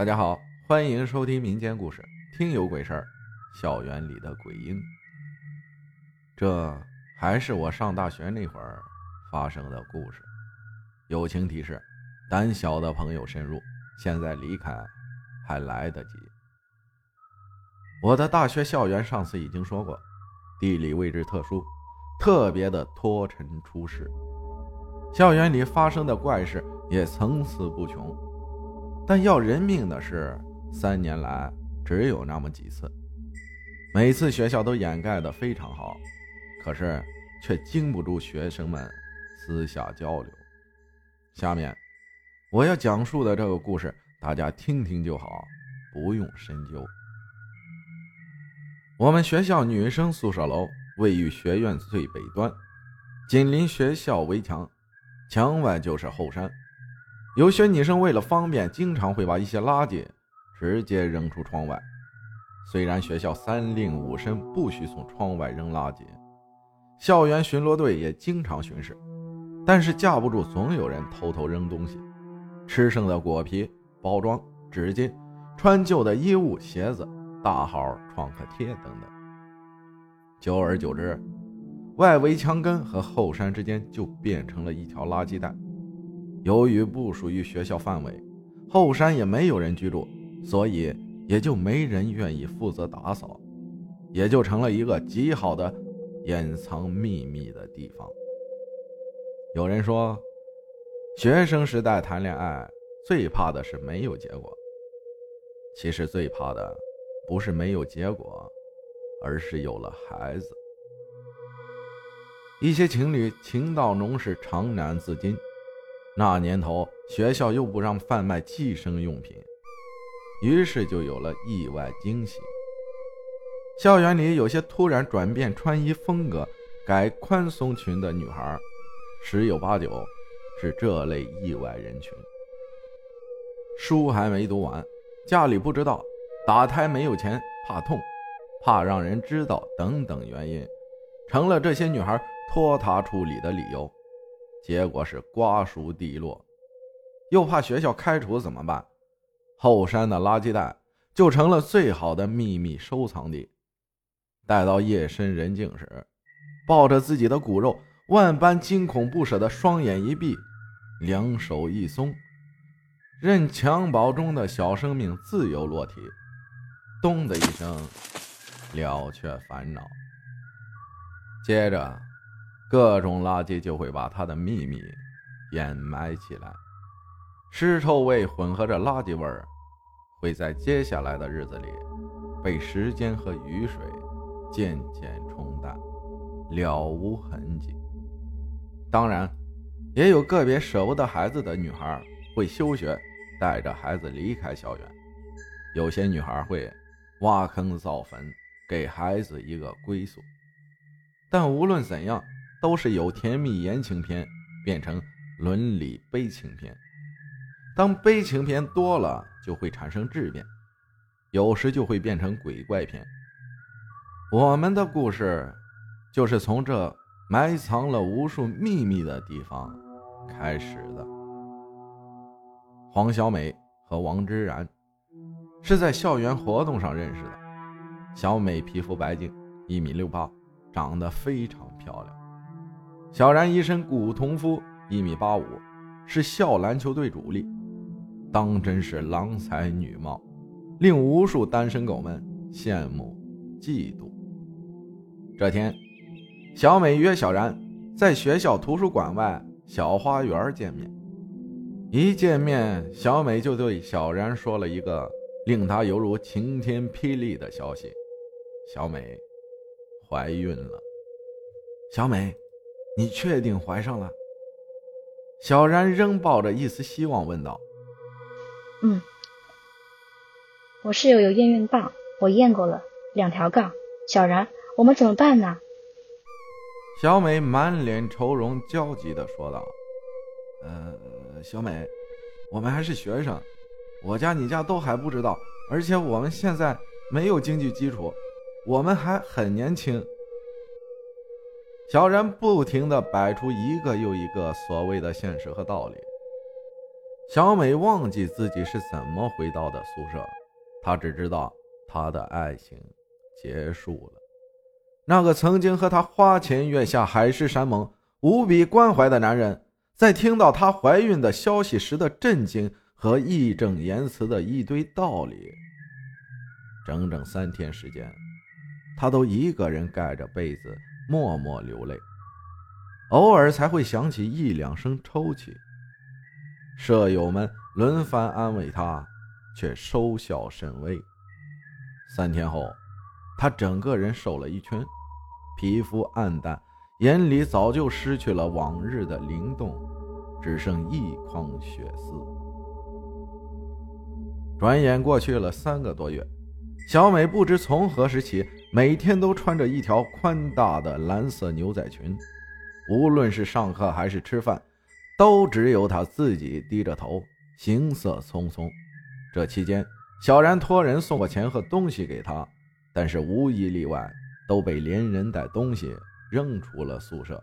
大家好，欢迎收听民间故事《听有鬼事儿》，校园里的鬼婴。这还是我上大学那会儿发生的故事。友情提示：胆小的朋友慎入，现在离开还来得及。我的大学校园上次已经说过，地理位置特殊，特别的脱尘出世，校园里发生的怪事也层出不穷。但要人命的事，三年来只有那么几次，每次学校都掩盖的非常好，可是却经不住学生们私下交流。下面我要讲述的这个故事，大家听听就好，不用深究。我们学校女生宿舍楼位于学院最北端，紧邻学校围墙，墙外就是后山。有些女生为了方便，经常会把一些垃圾直接扔出窗外。虽然学校三令五申不许从窗外扔垃圾，校园巡逻队也经常巡视，但是架不住总有人偷偷扔东西，吃剩的果皮、包装、纸巾、穿旧的衣物、鞋子、大号创可贴等等。久而久之，外围墙根和后山之间就变成了一条垃圾带。由于不属于学校范围，后山也没有人居住，所以也就没人愿意负责打扫，也就成了一个极好的掩藏秘密的地方。有人说，学生时代谈恋爱最怕的是没有结果，其实最怕的不是没有结果，而是有了孩子。一些情侣情到浓时长难自禁。那年头，学校又不让贩卖计生用品，于是就有了意外惊喜。校园里有些突然转变穿衣风格、改宽松裙的女孩，十有八九是这类意外人群。书还没读完，家里不知道，打胎没有钱，怕痛，怕让人知道等等原因，成了这些女孩拖沓处理的理由。结果是瓜熟蒂落，又怕学校开除怎么办？后山的垃圾袋就成了最好的秘密收藏地。待到夜深人静时，抱着自己的骨肉，万般惊恐不舍的双眼一闭，两手一松，任襁褓中的小生命自由落体，咚的一声，了却烦恼。接着。各种垃圾就会把他的秘密掩埋起来，尸臭味混合着垃圾味儿，会在接下来的日子里被时间和雨水渐渐冲淡，了无痕迹。当然，也有个别舍不得孩子的女孩会休学，带着孩子离开校园；有些女孩会挖坑造坟，给孩子一个归宿。但无论怎样。都是由甜蜜言情片变成伦理悲情片，当悲情片多了，就会产生质变，有时就会变成鬼怪片。我们的故事就是从这埋藏了无数秘密的地方开始的。黄小美和王之然是在校园活动上认识的。小美皮肤白净，一米六八，长得非常漂亮。小然一身古铜肤，一米八五，是校篮球队主力，当真是郎才女貌，令无数单身狗们羡慕嫉妒。这天，小美约小然在学校图书馆外小花园见面。一见面，小美就对小然说了一个令他犹如晴天霹雳的消息：小美怀孕了。小美。你确定怀上了？小然仍抱着一丝希望问道：“嗯，我室友有验孕棒，我验过了，两条杠。小然，我们怎么办呢？”小美满脸愁容，焦急的说道：“呃，小美，我们还是学生，我家你家都还不知道，而且我们现在没有经济基础，我们还很年轻。”小然不停地摆出一个又一个所谓的现实和道理。小美忘记自己是怎么回到的宿舍，她只知道她的爱情结束了。那个曾经和她花前月下、海誓山盟、无比关怀的男人，在听到她怀孕的消息时的震惊和义正言辞的一堆道理。整整三天时间，她都一个人盖着被子默默流泪，偶尔才会响起一两声抽泣。舍友们轮番安慰她，却收效甚微。三天后，她整个人瘦了一圈。皮肤暗淡，眼里早就失去了往日的灵动，只剩一眶血丝。转眼过去了三个多月，小美不知从何时起，每天都穿着一条宽大的蓝色牛仔裙，无论是上课还是吃饭，都只有她自己低着头，行色匆匆。这期间，小然托人送过钱和东西给她，但是无一例外。都被连人带东西扔出了宿舍。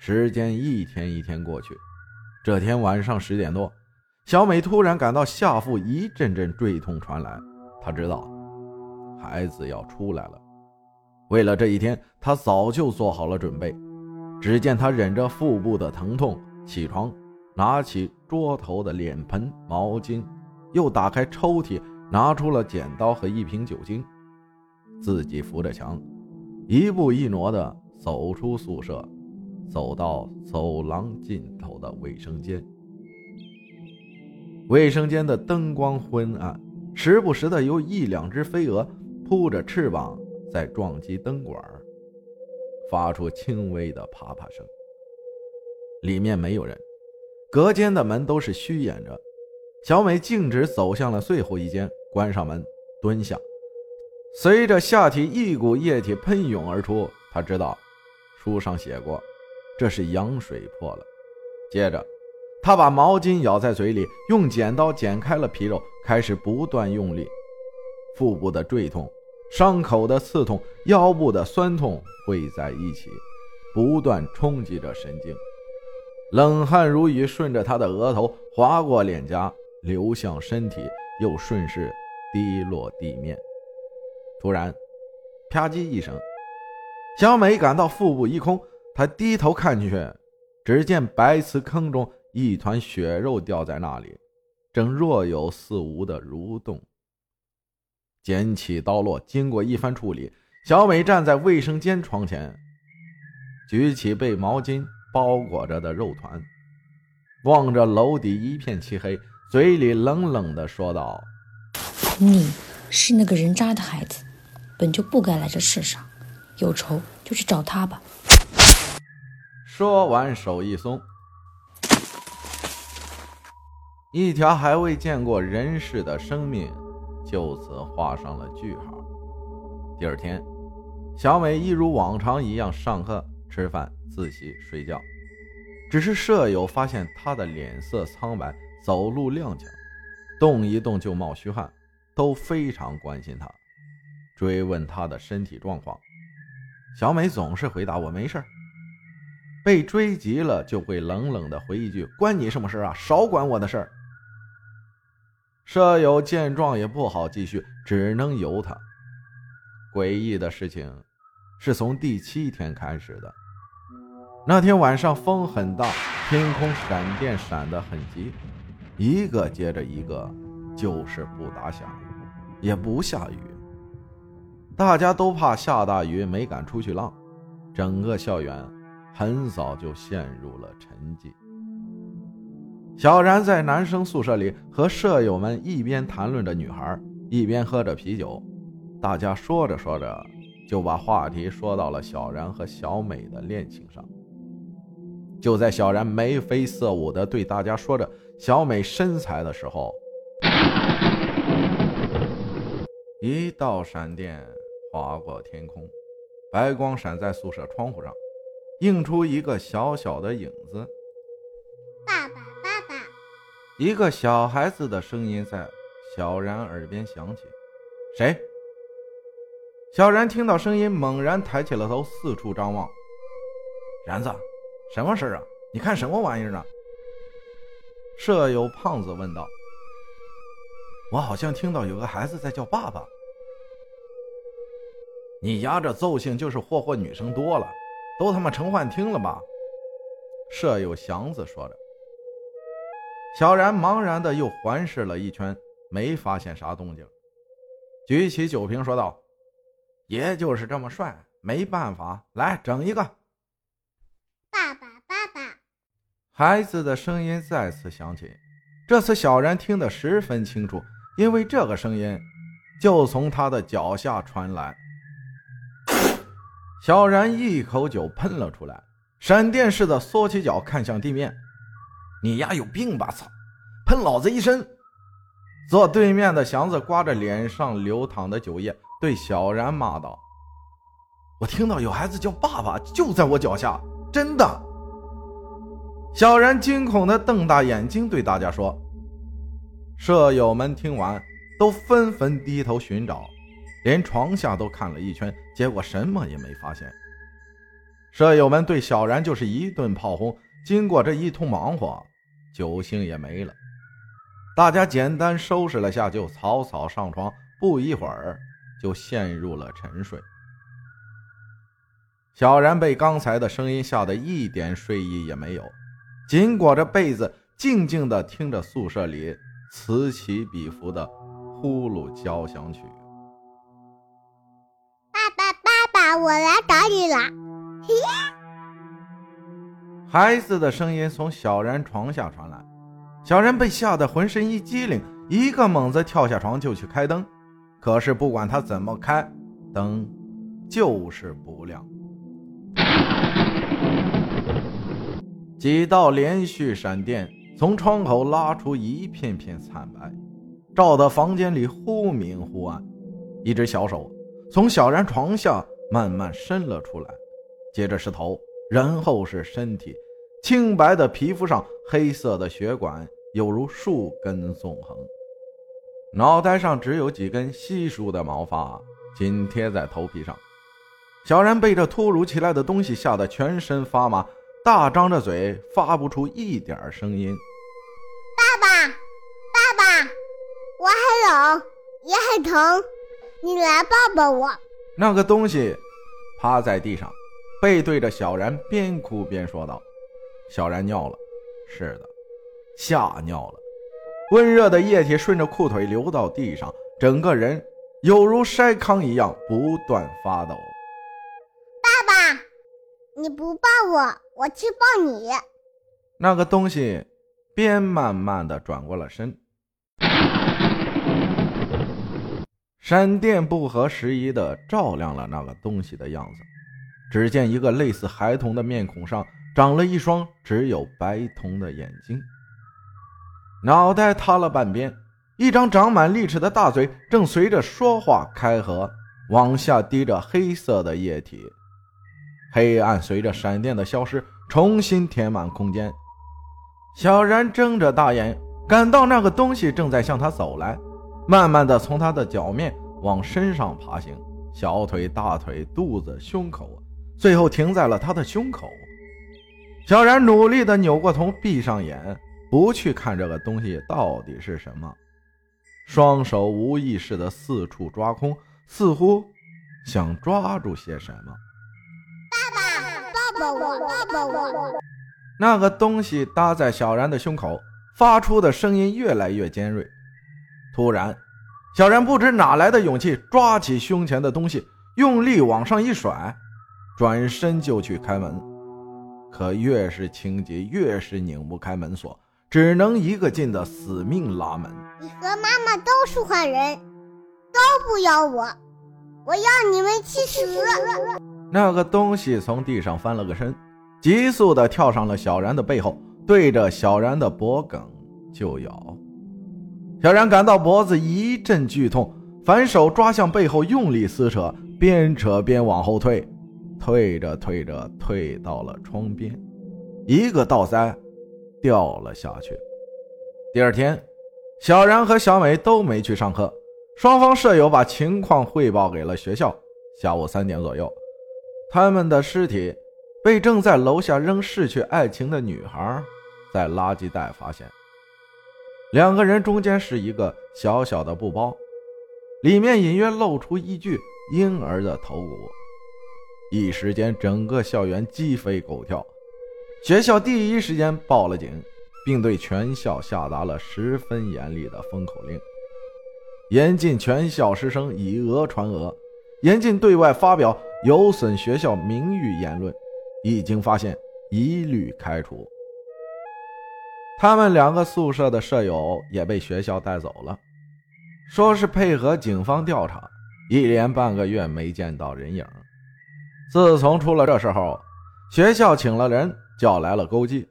时间一天一天过去，这天晚上十点多，小美突然感到下腹一阵阵坠痛传来，她知道孩子要出来了。为了这一天，他早就做好了准备。只见他忍着腹部的疼痛起床，拿起桌头的脸盆、毛巾，又打开抽屉，拿出了剪刀和一瓶酒精。自己扶着墙，一步一挪地走出宿舍，走到走廊尽头的卫生间。卫生间的灯光昏暗，时不时的有一两只飞蛾扑着翅膀在撞击灯管，发出轻微的啪啪声。里面没有人，隔间的门都是虚掩着。小美径直走向了最后一间，关上门，蹲下。随着下体一股液体喷涌而出，他知道书上写过，这是羊水破了。接着，他把毛巾咬在嘴里，用剪刀剪开了皮肉，开始不断用力。腹部的坠痛、伤口的刺痛、腰部的酸痛汇在一起，不断冲击着神经。冷汗如雨顺着他的额头划过脸颊，流向身体，又顺势滴落地面。突然，啪叽一声，小美感到腹部一空。她低头看去，只见白瓷坑中一团血肉掉在那里，正若有似无的蠕动。捡起刀落，经过一番处理，小美站在卫生间窗前，举起被毛巾包裹着的肉团，望着楼底一片漆黑，嘴里冷冷的说道：“你是那个人渣的孩子。”本就不该来这世上，有仇就去找他吧。说完，手一松，一条还未见过人世的生命就此画上了句号。第二天，小美一如往常一样上课、吃饭、自习、睡觉，只是舍友发现她的脸色苍白，走路踉跄，动一动就冒虚汗，都非常关心她。追问他的身体状况，小美总是回答：“我没事被追急了，就会冷冷的回一句：“关你什么事啊？少管我的事儿。”舍友见状也不好继续，只能由他。诡异的事情是从第七天开始的。那天晚上风很大，天空闪电闪得很急，一个接着一个，就是不打响，也不下雨。大家都怕下大雨，没敢出去浪。整个校园很早就陷入了沉寂。小然在男生宿舍里和舍友们一边谈论着女孩，一边喝着啤酒。大家说着说着，就把话题说到了小然和小美的恋情上。就在小然眉飞色舞地对大家说着小美身材的时候，一道闪电。划过天空，白光闪在宿舍窗户上，映出一个小小的影子。一个小孩子的声音在小然耳边响起。谁？小然听到声音，猛然抬起了头，四处张望。然子，什么事啊？你看什么玩意儿呢？舍友胖子问道：“我好像听到有个孩子在叫爸爸。”你丫这揍性就是霍霍女生多了，都他妈成幻听了吧？舍友祥子说着。小然茫然的又环视了一圈，没发现啥动静，举起酒瓶说道：“爷就是这么帅，没办法，来整一个。”爸爸，爸爸，孩子的声音再次响起，这次小然听得十分清楚，因为这个声音就从他的脚下传来。小然一口酒喷了出来，闪电似的缩起脚看向地面。你丫有病吧！操，喷老子一身！坐对面的祥子刮着脸上流淌的酒液，对小然骂道：“我听到有孩子叫爸爸，就在我脚下，真的！”小然惊恐的瞪大眼睛对大家说：“舍友们听完，都纷纷低头寻找。”连床下都看了一圈，结果什么也没发现。舍友们对小然就是一顿炮轰。经过这一通忙活，酒兴也没了，大家简单收拾了下，就草草上床。不一会儿，就陷入了沉睡。小然被刚才的声音吓得一点睡意也没有，紧裹着被子，静静地听着宿舍里此起彼伏的呼噜交响曲。爸爸，爸爸我来找你了，孩子的声音从小然床下传来，小然被吓得浑身一激灵，一个猛子跳下床就去开灯，可是不管他怎么开，灯就是不亮。几道连续闪电从窗口拉出一片片惨白，照得房间里忽明忽暗。一只小手从小然床下。慢慢伸了出来，接着是头，然后是身体，清白的皮肤上黑色的血管有如树根纵横，脑袋上只有几根稀疏的毛发紧贴在头皮上。小然被这突如其来的东西吓得全身发麻，大张着嘴发不出一点声音。爸爸，爸爸，我很冷，也很疼，你来抱抱我。那个东西趴在地上，背对着小然，边哭边说道：“小然尿了，是的，吓尿了。温热的液体顺着裤腿流到地上，整个人犹如筛糠一样不断发抖。爸爸，你不抱我，我去抱你。那个东西边慢慢的转过了身。”闪电不合时宜的照亮了那个东西的样子，只见一个类似孩童的面孔上长了一双只有白瞳的眼睛，脑袋塌了半边，一张长满利齿的大嘴正随着说话开合，往下滴着黑色的液体。黑暗随着闪电的消失重新填满空间。小然睁着大眼，感到那个东西正在向他走来。慢慢的从他的脚面往身上爬行，小腿、大腿、肚子、胸口，最后停在了他的胸口。小然努力的扭过头，闭上眼，不去看这个东西到底是什么，双手无意识的四处抓空，似乎想抓住些什么。爸爸，抱抱我，抱抱我。那个东西搭在小然的胸口，发出的声音越来越尖锐。突然，小然不知哪来的勇气，抓起胸前的东西，用力往上一甩，转身就去开门。可越是清洁，越是拧不开门锁，只能一个劲的死命拉门。你和妈妈都是坏人，都不要我，我要你们去死！那个东西从地上翻了个身，急速的跳上了小然的背后，对着小然的脖颈就咬。小然感到脖子一阵剧痛，反手抓向背后，用力撕扯，边扯边往后退，退着退着，退到了窗边，一个倒栽，掉了下去。第二天，小然和小美都没去上课，双方舍友把情况汇报给了学校。下午三点左右，他们的尸体被正在楼下扔逝去爱情的女孩在垃圾袋发现。两个人中间是一个小小的布包，里面隐约露出一具婴儿的头骨。一时间，整个校园鸡飞狗跳，学校第一时间报了警，并对全校下达了十分严厉的封口令，严禁全校师生以讹传讹，严禁对外发表有损学校名誉言论，一经发现，一律开除。他们两个宿舍的舍友也被学校带走了，说是配合警方调查，一连半个月没见到人影。自从出了这事后，学校请了人，叫来了勾稽，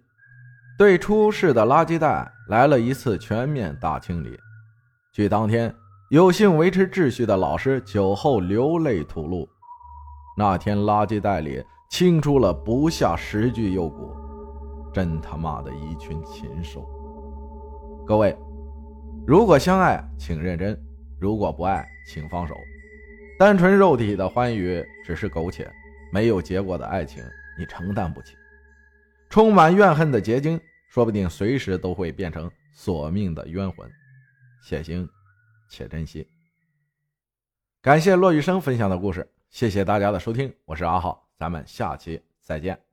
对出事的垃圾袋来了一次全面大清理。据当天有幸维持秩序的老师酒后流泪吐露，那天垃圾袋里清出了不下十具幼骨。真他妈的一群禽兽！各位，如果相爱，请认真；如果不爱，请放手。单纯肉体的欢愉只是苟且，没有结果的爱情你承担不起。充满怨恨的结晶，说不定随时都会变成索命的冤魂。且行且珍惜。感谢骆玉生分享的故事，谢谢大家的收听，我是阿浩，咱们下期再见。